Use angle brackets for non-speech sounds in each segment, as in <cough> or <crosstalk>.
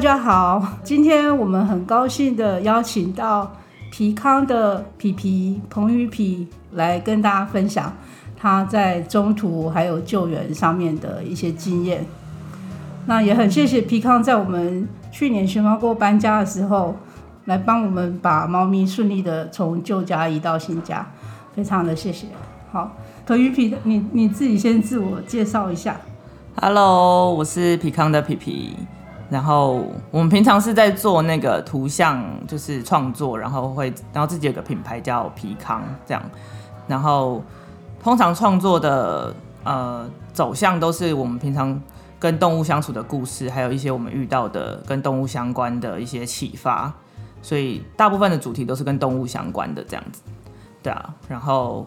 大家好，今天我们很高兴的邀请到皮康的皮皮彭宇皮来跟大家分享他在中途还有救援上面的一些经验。那也很谢谢皮康在我们去年熊猫过搬家的时候，来帮我们把猫咪顺利的从旧家移到新家，非常的谢谢。好，彭宇皮，你你自己先自我介绍一下。Hello，我是皮康的皮皮。然后我们平常是在做那个图像，就是创作，然后会，然后自己有个品牌叫皮康这样。然后通常创作的呃走向都是我们平常跟动物相处的故事，还有一些我们遇到的跟动物相关的一些启发。所以大部分的主题都是跟动物相关的这样子，对啊。然后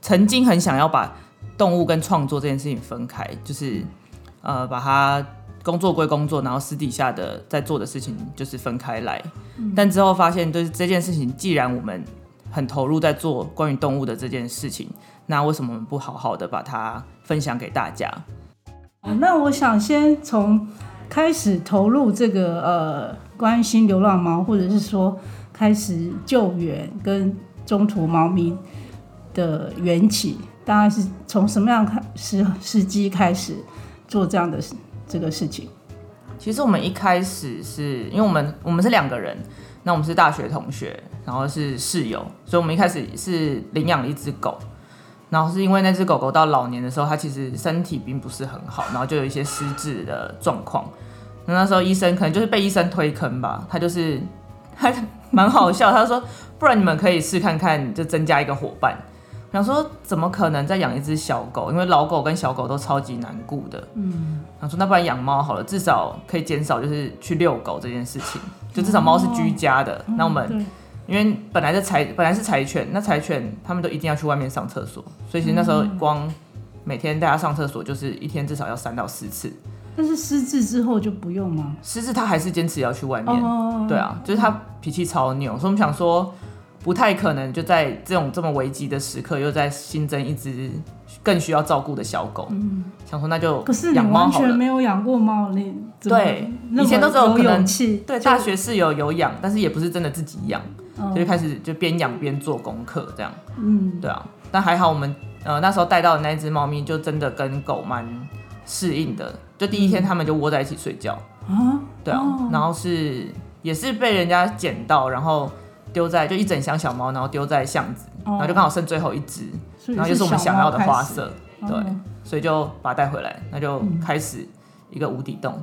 曾经很想要把动物跟创作这件事情分开，就是呃把它工作归工作，然后私底下的在做的事情就是分开来。但之后发现，就是这件事情，既然我们很投入在做关于动物的这件事情，那为什么我们不好好的把它分享给大家？那我想先从开始投入这个呃关心流浪猫，或者是说开始救援跟中途猫咪的缘起，大概是从什么样开时时机开始做这样的事这个事情？其实我们一开始是因为我们我们是两个人，那我们是大学同学，然后是室友，所以我们一开始是领养了一只狗，然后是因为那只狗狗到老年的时候，它其实身体并不是很好，然后就有一些失智的状况。那那时候医生可能就是被医生推坑吧，他就是他蛮好笑，他说不然你们可以试看看，就增加一个伙伴。想说怎么可能再养一只小狗？因为老狗跟小狗都超级难顾的。嗯，想说那不然养猫好了，至少可以减少就是去遛狗这件事情，就至少猫是居家的。那、我们对因为本来的柴本来是柴犬，那柴犬他们都一定要去外面上厕所，所以其实那时候光每天带它上厕所就是一天至少要三到四次。但是失智之后就不用吗？失智它还是坚持要去外面，哦，对啊，就是它脾气超拗，所以我们想说不太可能就在这种这么危急的时刻又再新增一只更需要照顾的小狗，想说那就可是你养猫。完全没有养过猫，你对以前都只有有可能勇气，对，大学室友有养，但是也不是真的自己养，哦。所以开始就边养边做功课这样。嗯，对啊，但还好我们呃那时候带到的那只猫咪就真的跟狗蛮适应的，就第一天他们就窝在一起睡觉。啊，对啊，哦。然后是也是被人家捡到，然后丢在就一整箱小猫，然后丢在巷子，哦然后就刚好剩最后一只，然后就是我们想要的花色，色，对，哦所以就把它带回来，那就开始一个无底洞。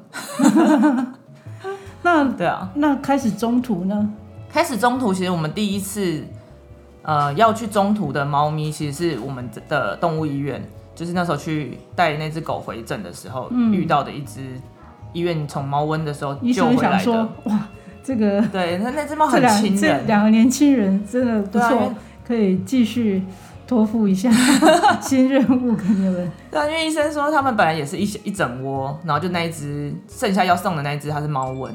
<laughs> 那对啊，那开始中途呢？开始中途其实我们第一次呃要去中途的猫咪，其实是我们的动物医院，就是那时候去带那只狗回诊的时候、遇到的一只医院宠猫瘟的时候救回来的。，哇，这个对，那那只猫这很两这亲人，两个年轻人真的不错啊，可以继续托付一下 <laughs> 新任务给你们。对啊，因为医生说他们本来也是一一整窝，然后就那一只剩下要送的那一只它是猫瘟，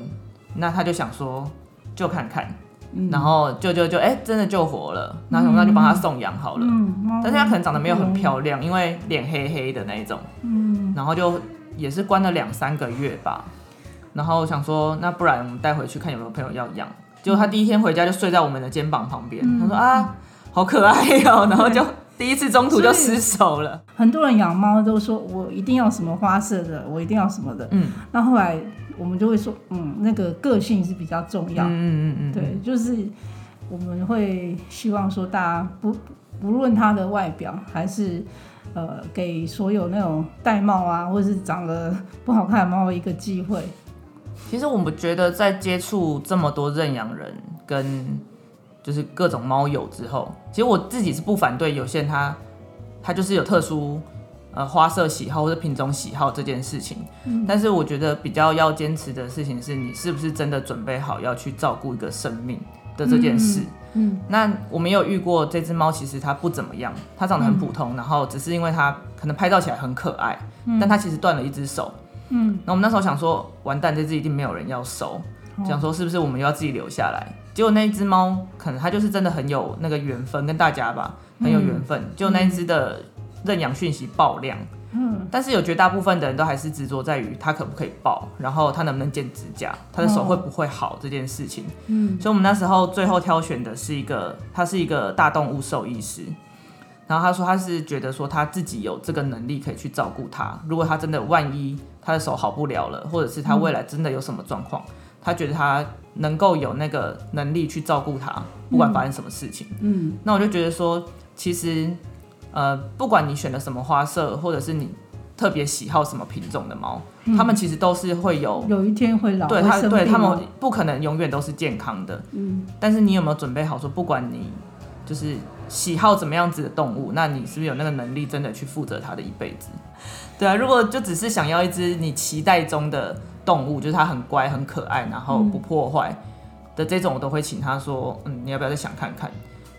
那他就想说就看看，嗯然后救救救，哎、真的救活了，然后那就帮他送养好了。嗯，猫但是它可能长得没有很漂亮，因为脸黑黑的那一种，嗯，然后就也是关了两三个月吧。然后想说，那不然我们带回去看有没有朋友要养。结果他第一天回家就睡在我们的肩膀旁边，嗯他说啊，好可爱哦、<laughs> 然后就第一次中途就失手了。很多人养猫都说我一定要什么花色的，我一定要什么的。嗯那后来我们就会说，嗯，那个个性是比较重要。嗯嗯嗯，对，就是我们会希望说，大家不不论它的外表，还是呃，给所有那种戴帽啊，或者是长得不好看的猫一个机会。其实我们觉得在接触这么多认养人跟就是各种猫友之后，其实我自己是不反对有些人他他就是有特殊呃花色喜好或者品种喜好这件事情，但是我觉得比较要坚持的事情是你是不是真的准备好要去照顾一个生命的这件事。嗯那我们有遇过这只猫，其实它不怎么样，它长得很普通，然后只是因为它可能拍照起来很可爱，但它其实断了一只手。嗯，那我们那时候想说，完蛋，这只一定没有人要收，哦。想说是不是我们又要自己留下来？结果那一只猫，可能它就是真的很有嗯那个缘分，跟大家吧很有缘分。就那一只的认养讯息爆量，嗯，但是有绝大部分的人都还是执着在于它可不可以抱，然后它能不能剪指甲，它的手会不会好这件事情。嗯，所以我们那时候最后挑选的是一个，它是一个大动物兽医师，然后他说他是觉得说他自己有这个能力可以去照顾他，如果他真的万一他的手好不了了，或者是他未来真的有什么状况，他觉得他能够有那个能力去照顾他，不管发生什么事情。嗯，那我就觉得说，其实。呃，不管你选了什么花色，或者是你特别喜好什么品种的猫，他们其实都是会有有一天会老，对它对他们不可能永远都是健康的。嗯，但是你有没有准备好说，不管你就是喜好怎么样子的动物，那你是不是有那个能力真的去负责它的一辈子？对啊，如果就只是想要一只你期待中的动物，就是它很乖很可爱，然后不破坏的这种，我都会请他说，嗯，你要不要再想看看？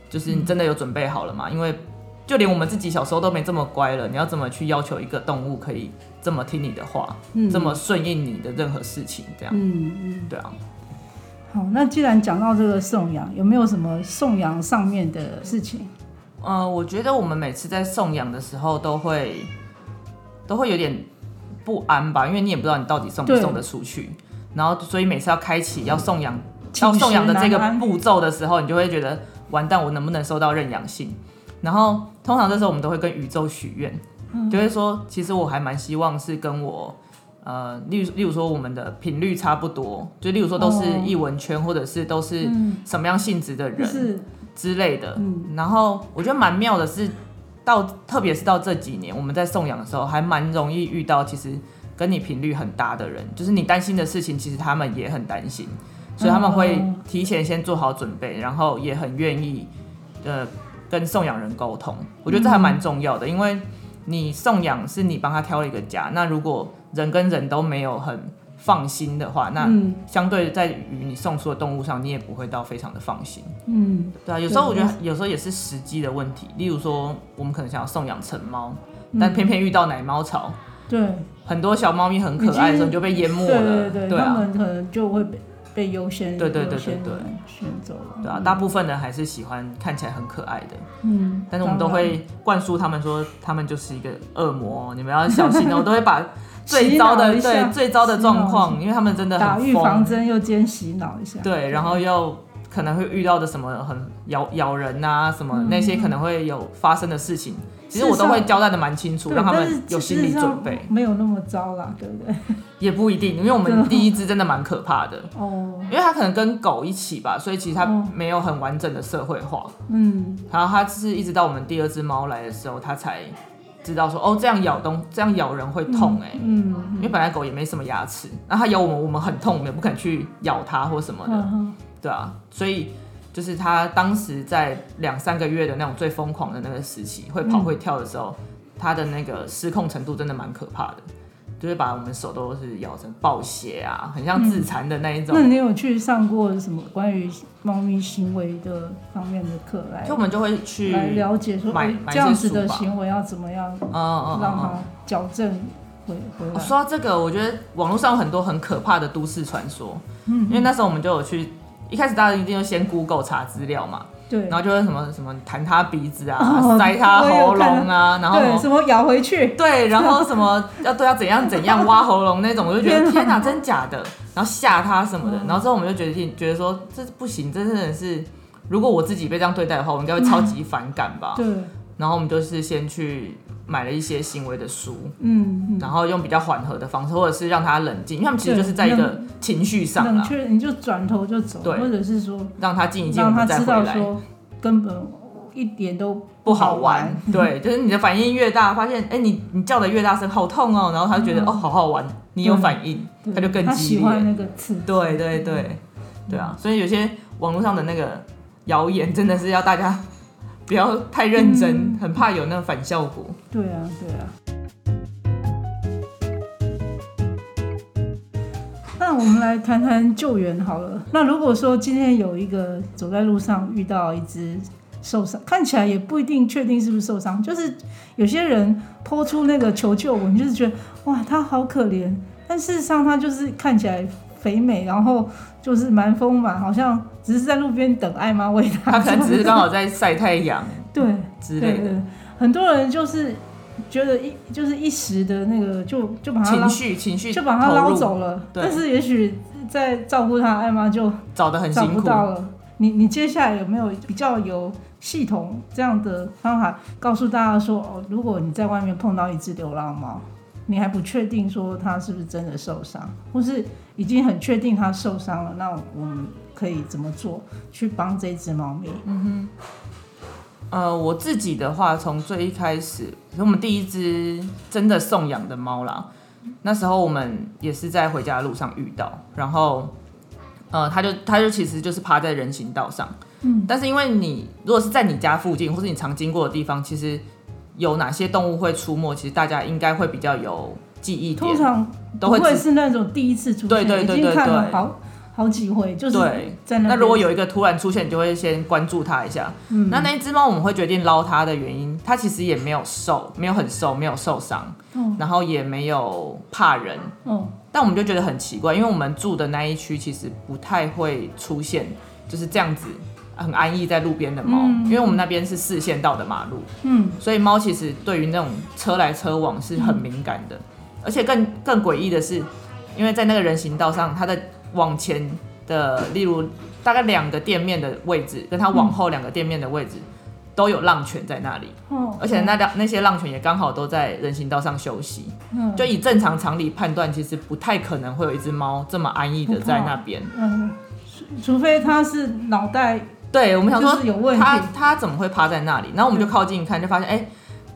就是你真的有准备好了吗？因为就连我们自己小时候都没这么乖了，你要怎么去要求一个动物可以这么听你的话，这么顺应你的任何事情？这样，嗯嗯，对啊。好，那既然讲到这个送养，有没有什么送养上面的事情？呃，我觉得我们每次在送养的时候都会都会有点不安吧，因为你也不知道你到底送不送得出去，然后所以每次要开启要送养要送养的这个步骤的时候，你就会觉得完蛋，我能不能收到认养信？然后通常这时候我们都会跟宇宙许愿，就会说，其实我还蛮希望是跟我，呃，例如例如说我们的频率差不多，就例如说都是艺文圈，或者是都是什么样性质的人之类的。然后我觉得蛮妙的是，到特别是到这几年，我们在送养的时候，还蛮容易遇到其实跟你频率很搭的人，就是你担心的事情，其实他们也很担心，所以他们会提前先做好准备，然后也很愿意，呃。跟送养人沟通，我觉得这还蛮重要的，因为你送养是你帮他挑了一个家，那如果人跟人都没有很放心的话，那相对在于你送出的动物上，你也不会到非常的放心。嗯，对啊，有时候我觉得有时候也是时机的问题，例如说我们可能想要送养成猫，但偏偏遇到奶猫潮，对，很多小猫咪很可爱的时候就被淹没了，对对对，他们可能就会被。被优先对对对对对。选走了，对啊，大部分人还是喜欢看起来很可爱的，嗯，但是我们都会灌输他们说，他们就是一个恶魔，你们要小心哦，我都会把 <laughs> 最糟的对最糟的状况，因为他们真的打预防针又兼洗脑一下，对，然后又可能会遇到的什么很咬咬人啊，什么那些可能会有发生的事情。其实我都会交代的蛮清楚，让他们有心理准备。没有那么糟啦，对不对？<laughs> 也不一定，因为我们第一只真的蛮可怕的哦，因为它可能跟狗一起吧，所以其实它没有很完整的社会化。嗯，然后它是一直到我们第二只猫来的时候，它才知道说哦，这样咬东，这样咬人会痛哎。嗯，因为本来狗也没什么牙齿，那它咬我们，我们很痛，我们也不肯去咬它或什么的。对啊，所以。就是他当时在两三个月的那种最疯狂的那个时期，会跑会跳的时候，他的那个失控程度真的蛮可怕的，就是把我们手都是咬成暴血啊，很像自残的那一种。那你有去上过什么关于猫咪行为的方面的课来？就我们就会去来了解说，这样子的行为要怎么样，嗯嗯，让它矫正回回来。说到这个，我觉得网络上有很多很可怕的都市传说，嗯，因为那时候我们就有去。一开始大家一定要先 Google 查资料嘛，对，然后就会什么什么弹他鼻子啊，<laughs> 塞他喉咙啊，然后什么咬回去，对，然后什么 <laughs> 要对要怎样怎样挖喉咙那种，我就觉得 <laughs> 天哪，真假的，然后吓他什么的，然后之后我们就觉得觉得说这不行，这真的是，如果我自己被这样对待的话，我应该会超级反感吧，对，然后我们就是先去。买了一些行为的书，嗯，然后用比较缓和的方式，或者是让他冷静，因为他们其实就是在一个情绪上冷却，你就转头就走，对，或者是说让他静一静，让他知道说根本一点都不好玩，对，<laughs> 就是你的反应越大，发现哎，你你叫的越大声，好痛哦，然后他就觉得哦，好好玩，你有反应，他就更激烈，那个刺，对对对对啊，所以有些网络上的那个谣言，真的是要大家。不要太认真，很怕有那个反效果。对啊，对啊。那我们来谈谈救援好了。那如果说今天有一个走在路上遇到一只受伤，看起来也不一定确定是不是受伤，就是有些人抛出那个求救文，就是觉得哇，他好可怜，但事实上他就是看起来。肥美，然后就是蛮丰满，好像只是在路边等爱妈喂它。它可能只是刚好在晒太阳，<laughs> 对之类的。很多人就是觉得一就是一时的那个就就把它捞情绪情绪就把它捞走了，但是也许在照顾他艾妈就找的很辛苦。不到了。你你接下来有没有比较有系统这样的方法告诉大家说，哦，如果你在外面碰到一只流浪猫，你还不确定说它是不是真的受伤，或是已经很确定它受伤了，那我们可以怎么做去帮这只猫咪？嗯哼。呃，我自己的话，从最一开始，我们第一只真的送养的猫啦，那时候我们也是在回家的路上遇到，然后，呃，它就它就其实就是趴在人行道上，嗯，但是因为你如果是在你家附近或是你常经过的地方，其实有哪些动物会出没，其实大家应该会比较有记忆点，通常都会是那种第一次出现，对对对对好好几回，就是那。那如果有一个突然出现，你就会先关注它一下。嗯那那一只猫我们会决定捞它的原因，它其实也没有瘦，没有很瘦，没有受伤，嗯然后也没有怕人。哦，但我们就觉得很奇怪，因为我们住的那一区其实不太会出现就是这样子很安逸在路边的猫，嗯。因为我们那边是四线道的马路，嗯。所以猫其实对于那种车来车往是很敏感的，而且更更诡异的是，因为在那个人行道上，它的往前的，例如大概两个店面的位置，跟它往后两个店面的位置。都有浪犬在那里，哦，而且那两那些浪犬也刚好都在人行道上休息。嗯。就以正常常理判断，其实不太可能会有一只猫这么安逸的在那边。嗯，除除非它是脑袋对，我们想说就是有问它题，它怎么会趴在那里？然后我们就靠近一看，就发现哎，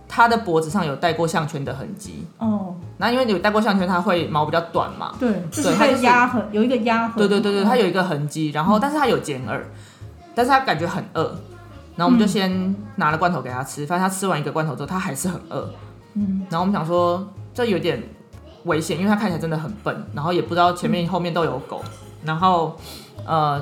他的脖子上有戴过项圈的痕迹。哦，那因为有戴过项圈，它会毛比较短嘛。对，就是它压痕，有一个压痕，对对对对，它有有一个痕迹，然后但是它有剪耳，但是它感觉很饿。然后我们就先拿了罐头给它吃，发现它吃完一个罐头之后，它还是很饿。嗯，然后我们想说这有点危险，因为它看起来真的很笨，然后也不知道前面后面都有狗，然后呃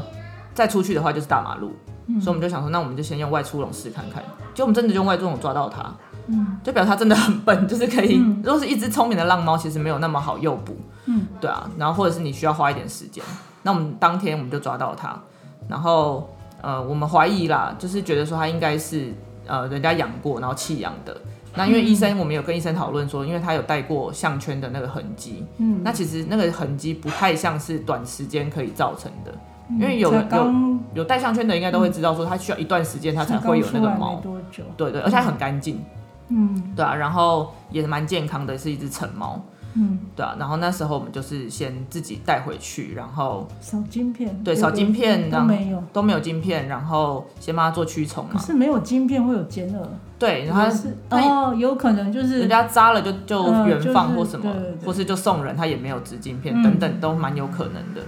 再出去的话就是大马路，嗯所以我们就想说，那我们就先用外出笼试看看。结果我们真的就用外出笼抓到它，嗯，就表示它真的很笨，<laughs> 就是可以，嗯。如果是一只聪明的浪猫，其实没有那么好诱捕，嗯，对啊，然后或者是你需要花一点时间，那我们当天我们就抓到它，然后呃我们怀疑啦，就是觉得说它应该是呃人家养过然后弃养的。那因为医生，我们有跟医生讨论说，因为他有带过项圈的那个痕迹，嗯，那其实那个痕迹不太像是短时间可以造成的，因为有才有有戴项圈的应该都会知道说，它需要一段时间它才会有那个毛多久，对对，而且它很干净，嗯。对啊，然后也蛮健康的，是一只成猫，嗯，对啊，然后那时候我们就是先自己带回去，然后扫晶片，对扫晶片都然后没有，都没有晶片，然后先帮它做驱虫嘛，可是没有晶片会有尖耳，对，然后它是哦，有可能就是人家扎了就就嗯原放或什么，或是就送人，他也没有植晶片、嗯。等等，都蛮有可能的。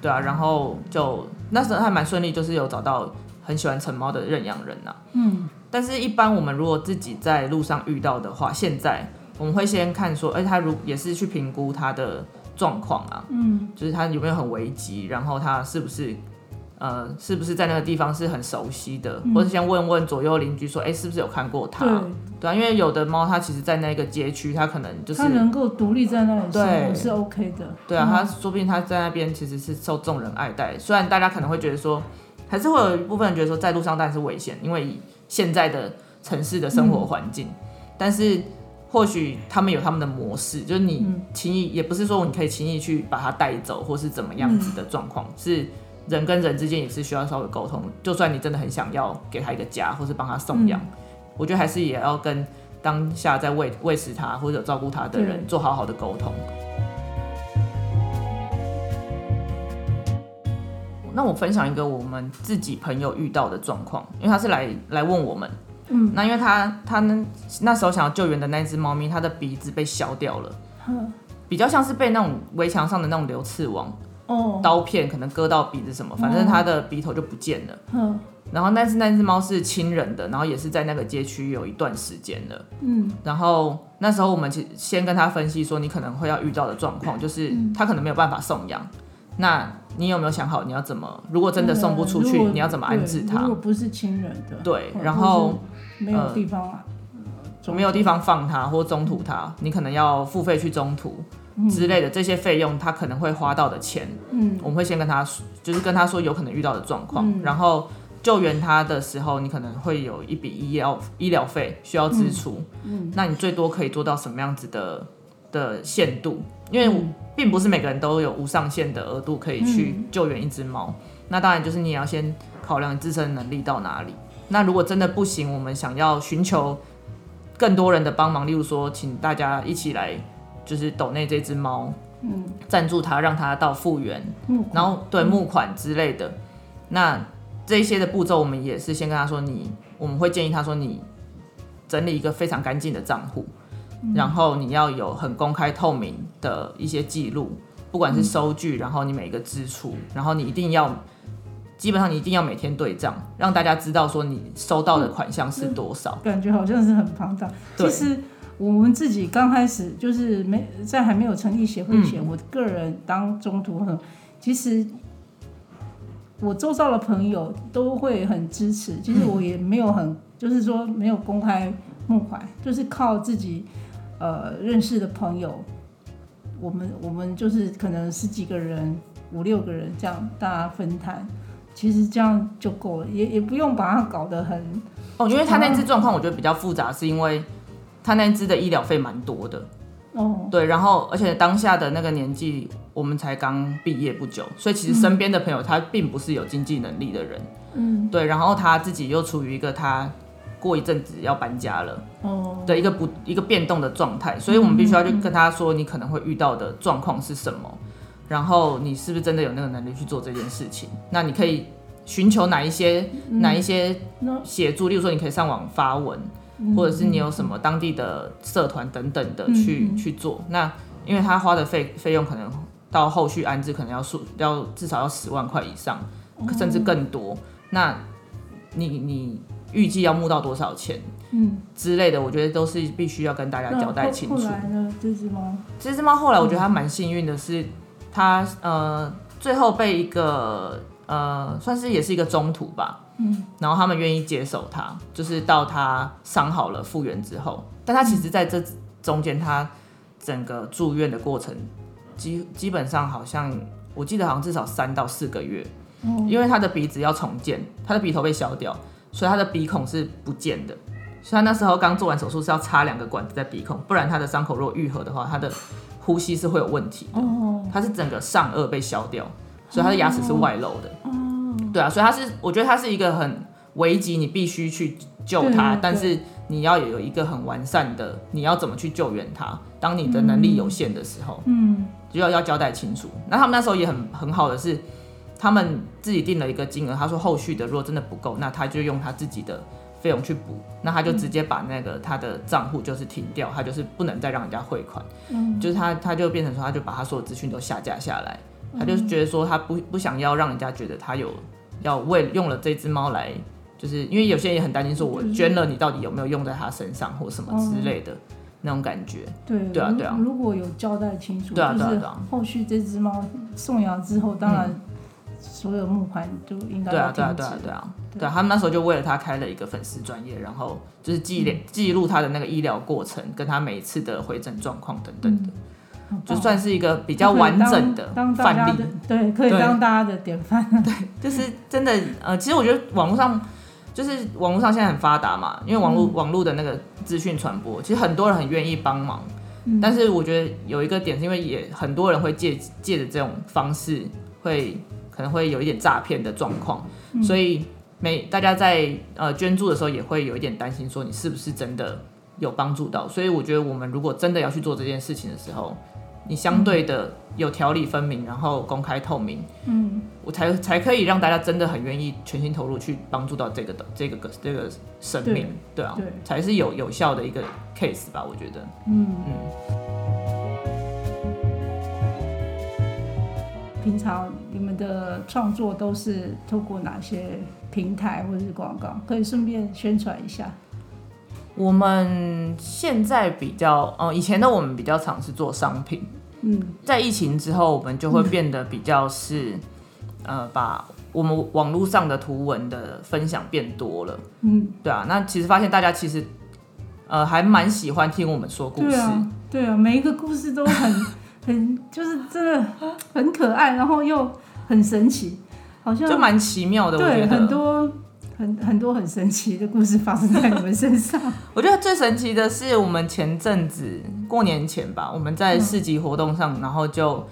对啊，然后就那时候还蛮顺利，就是有找到很喜欢成猫的认养人呐、嗯。但是，一般我们如果自己在路上遇到的话，现在我们会先看说，哎、他如也是去评估他的状况啊，嗯。就是他有没有很危急，然后他是不是呃是不是在那个地方是很熟悉的，或者先问问左右邻居说，哎、是不是有看过它？对，对啊，因为有的猫它其实，在那个街区，它可能就是它能够独立在那里生活对。是 OK 的，对啊，嗯。它说不定它在那边其实是受众人爱戴。虽然大家可能会觉得说，还是会有一部分人觉得说，在路上当然是危险，因为以现在的城市的生活环境，但是或许他们有他们的模式，就是你嗯。轻易、也不是说你可以轻易去把它带走，或是怎么样子的状况，是人跟人之间也是需要稍微沟通。就算你真的很想要给他一个家，或是帮他送养，我觉得还是也要跟当下在喂喂食他或者照顾他的人做好好的沟通。那我分享一个我们自己朋友遇到的状况，因为他是来来问我们，嗯，那因为他他呢那时候想要救援的那只猫咪，它的鼻子被削掉了，嗯比较像是被那种围墙上的那种流刺网哦，刀片可能割到鼻子什么，反正它的鼻头就不见了。嗯然后但是那只猫是亲人的，然后也是在那个街区有一段时间了。嗯然后那时候我们其先跟他分析说，你可能会要遇到的状况，就是嗯他可能没有办法送养。那你有没有想好你要怎么？如果真的送不出去，你要怎么安置它对如果？不是亲人的，对，然后没有地方啊，我没有地方放它或中途它，你可能要付费去中途之类的这些费用，他可能会花到的钱，嗯。我们会先跟他说就是跟他说有可能遇到的状况，嗯。然后救援他的时候，你可能会有一笔医疗医疗费需要支出，嗯，那你最多可以做到什么样子的的限度？因为并不是每个人都有无上限的额度可以去救援一只猫，那当然就是你也要先考量自身能力到哪里。那如果真的不行，我们想要寻求更多人的帮忙，例如说，请大家一起来，就是抖内这只猫，嗯，赞助它，让它到复原，嗯，然后对募款之类的，那这些的步骤，我们也是先跟他说，你我们会建议他说，你整理一个非常干净的账户，然后你要有很公开透明的一些记录，不管是收据，然后你每个支出，然后你一定要。基本上你一定要每天对账，让大家知道说你收到的款项是多少。感觉好像是很庞大。其实我们自己刚开始就是没在还没有成立协会前，我个人当中途很，其实我周遭的朋友都会很支持。其实我也没有很，就是说没有公开募款，就是靠自己呃认识的朋友，我们我们就是可能十几个人、五六个人这样大家分摊。其实这样就够了，也也不用把它搞得很哦。因为他那只状况，我觉得比较复杂，是因为他那支的医疗费蛮多的哦。对，然后而且当下的那个年纪，我们才刚毕业不久，所以其实身边的朋友他并不是有经济能力的人。嗯，对，然后他自己又处于一个他过一阵子要搬家了哦的一个不一个变动的状态，所以我们必须要去跟他说，你可能会遇到的状况是什么。然后你是不是真的有那个能力去做这件事情？那你可以寻求哪一些哪一些协助？例如说，你可以上网发文，或者是你有什么当地的社团等等的去去做。那因为他花的费费用可能到后续安置可能要数要至少要十万块以上，甚至更多。那你你预计要募到多少钱？嗯之类的，我觉得都是必须要跟大家交代清楚。后来呢？这只猫，这只猫后来我觉得它蛮幸运的，是。他呃，最后被一个呃，算是也是一个中途吧，嗯，然后他们愿意接手他，就是到他伤好了复原之后，但他其实在这中间，他整个住院的过程，基基本上好像我记得好像至少三到四个月，因为他的鼻子要重建，他的鼻头被削掉，所以他的鼻孔是不见的，所以他那时候刚做完手术是要插两个管子在鼻孔，不然他的伤口如果愈合的话，他的。呼吸是会有问题的，他是整个上颚被削掉，所以他的牙齿是外露的。对啊，所以他是，我觉得他是一个很危急，你必须去救他，但是你要有一个很完善的，你要怎么去救援他？当你的能力有限的时候，嗯，就要要交代清楚。那他们那时候也很很好的是，他们自己定了一个金额，他说后续的如果真的不够，那他就用他自己的。费用去补，那他就直接把那个他的账户就是停掉，他就是不能再让人家汇款，嗯，就是他他就变成说，他就把他所有资讯都下架下来，他就觉得说他不不想要让人家觉得他有要为用了这只猫来，就是因为有些人也很担心说，我捐了你到底有没有用在他身上或什么之类的那种感觉，对对啊对啊，如果有交代清楚，对啊对啊，后续这只猫送养之后，当然。所有募款就应该对啊对啊对啊对啊。对。啊，他们那时候就为了他开了一个粉丝专业，然后就是记录记录他的那个医疗过程，跟他每一次的回诊状况等等的，就算是一个比较完整的范例，对，可以当大家的典范。<laughs> 对，就是真的呃，其实我觉得网络上就是网络上现在很发达嘛，因为网络网络的那个资讯传播，其实很多人很愿意帮忙，但是我觉得有一个点是因为也很多人会借借着这种方式会。可能会有一点诈骗的状况，所以每大家在呃捐助的时候也会有一点担心，说你是不是真的有帮助到。所以我觉得我们如果真的要去做这件事情的时候，你相对的有条理分明，然后公开透明，嗯，我才才可以让大家真的很愿意全心投入去帮助到这个的这个个这个生命，对啊，对才是有有效的一个 case 吧，我觉得，嗯嗯。平常你们的创作都是透过哪些平台或者是广告？可以顺便宣传一下。我们现在比较，呃，以前的我们比较常是做商品。嗯，在疫情之后，我们就会变得比较是，呃，把我们网络上的图文的分享变多了。嗯，对啊。那其实发现大家其实，呃，还蛮喜欢听我们说故事。对啊，对啊，每一个故事都很。<laughs> 很就是真的很可爱，然后又很神奇，好像就蛮奇妙的。对，很多很很多很神奇的故事发生在你们身上。<laughs> 我觉得最神奇的是，我们前阵子过年前吧，我们在市集活动上，然后就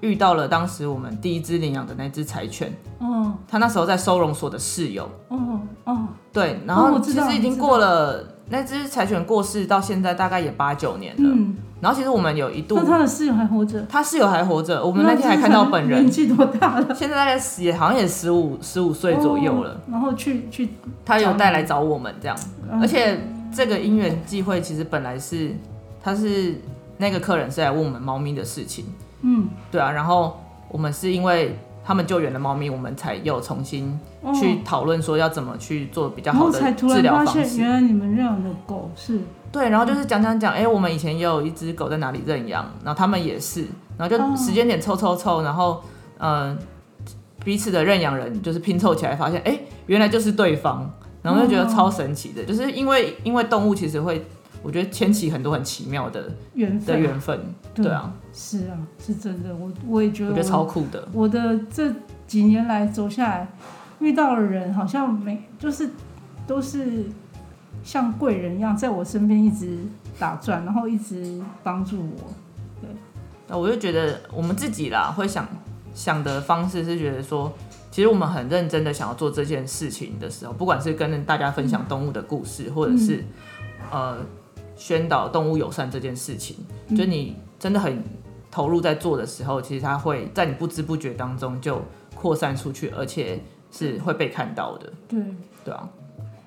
遇到了当时我们第一只领养的那只柴犬，哦它那时候在收容所的室友。哦哦，对，然哦后其实已经过了那只柴犬过世到现在大概也八九年了。嗯，然后其实我们有一度那，他的室友还活着？他室友还活着，我们那天还看到本人年，纪多大了？现在大概十也好像也十五十五岁左右了。哦然后去去，他有带来找我们这样，嗯而且这个因缘际会其实本来是他是那个客人是来问我们猫咪的事情，嗯，对啊，然后我们是因为他们救援的猫咪，我们才又重新哦。去讨论说要怎么去做比较好的治然发现，疗方式。原来你们认养的狗是。对，然后就是讲讲讲，哎、我们以前也有一只狗在哪里认养，然后他们也是，然后哦。就时间点凑凑凑，然后嗯、呃彼此的认养人就是拼凑起来，发现哎、原来就是对方，然后就觉得超神奇的，就是因为因为动物其实会，我觉得牵起很多很奇妙的的缘分，缘分，对啊，是啊，是真的。我我也觉得我，我觉得超酷的，我的这几年来走下来，遇到的人好像没，就是都是像贵人一样，在我身边一直打转，然后一直帮助我。那我就觉得我们自己啦，会想想的方式是觉得说，其实我们很认真的想要做这件事情的时候，不管是跟大家分享动物的故事，或者是、呃宣导动物友善这件事情，就你真的很投入在做的时候，其实它会在你不知不觉当中就扩散出去，而且是会被看到的，对，对啊。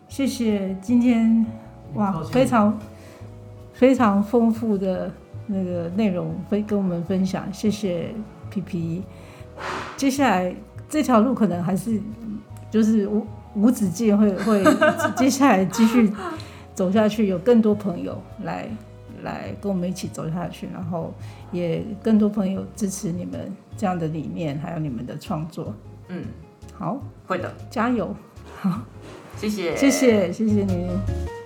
谢谢今天哇非常非常丰富的那个内容分跟我们分享，谢谢皮皮。接下来这条路可能还是就是无无止境会会接下来继续走下去，有更多朋友来来跟我们一起走下去，然后也更多朋友支持你们这样的理念，还有你们的创作。嗯，好，会的，加油！好谢谢，谢谢，谢谢你。